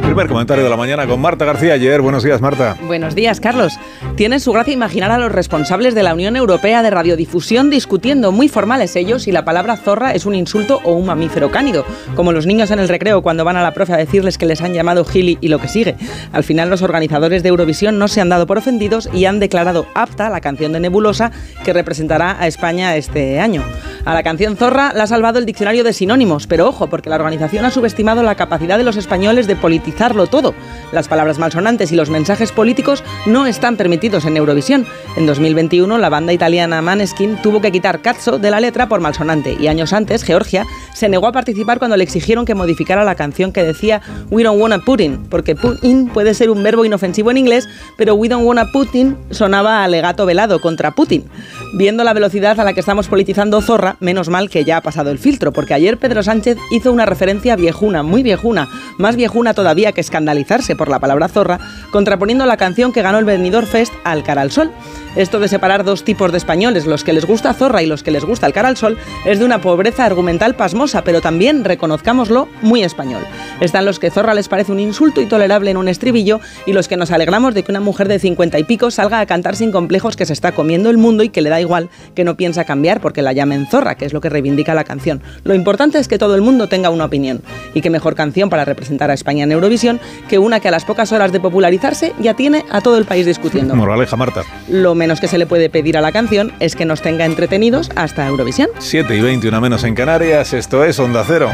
primer comentario de la mañana con Marta García ayer. Buenos días, Marta. Buenos días, Carlos. Tiene su gracia imaginar a los responsables de la Unión Europea de Radiodifusión discutiendo muy formales ellos si la palabra zorra es un insulto o un mamífero cánido, como los niños en el recreo cuando van a la profe a decirles que les han llamado gili y lo que sigue. Al final los organizadores de Eurovisión no se han dado por ofendidos y han declarado apta la canción de Nebulosa que representará a España este año. A la canción Zorra la ha salvado el diccionario de sinónimos, pero ojo, porque la organización ha subestimado la capacidad de los españoles de politizarlo todo. Las palabras malsonantes y los mensajes políticos no están permitidos en Eurovisión. En 2021, la banda italiana Maneskin tuvo que quitar cazzo de la letra por malsonante y años antes, Georgia se negó a participar cuando le exigieron que modificara la canción que decía We don't wanna Putin, porque Putin puede ser un verbo inofensivo en inglés, pero We don't wanna Putin sonaba a legato velado contra Putin. Viendo la velocidad a la que estamos politizando Zorra, menos mal que ya ha pasado el filtro, porque ayer Pedro Sánchez hizo una referencia viejuna, muy viejuna, más viejuna todavía que escandalizarse por la palabra zorra, contraponiendo la canción que ganó el Benidorm Fest al cara al sol. Esto de separar dos tipos de españoles, los que les gusta Zorra y los que les gusta el cara al sol, es de una pobreza argumental pasmosa, pero también, reconozcámoslo, muy español. Están los que Zorra les parece un insulto intolerable en un estribillo y los que nos alegramos de que una mujer de cincuenta y pico salga a cantar sin complejos que se está comiendo el mundo y que le da igual que no piensa cambiar porque la llamen Zorra, que es lo que reivindica la canción. Lo importante es que todo el mundo tenga una opinión. Y qué mejor canción para representar a España en Eurovisión que una que a las pocas horas de popularizarse ya tiene a todo el país discutiendo. Moraleja, Marta. Lo menos que se le puede pedir a la canción es que nos tenga entretenidos hasta Eurovisión. 7 y 21 menos en Canarias, esto es Onda Cero.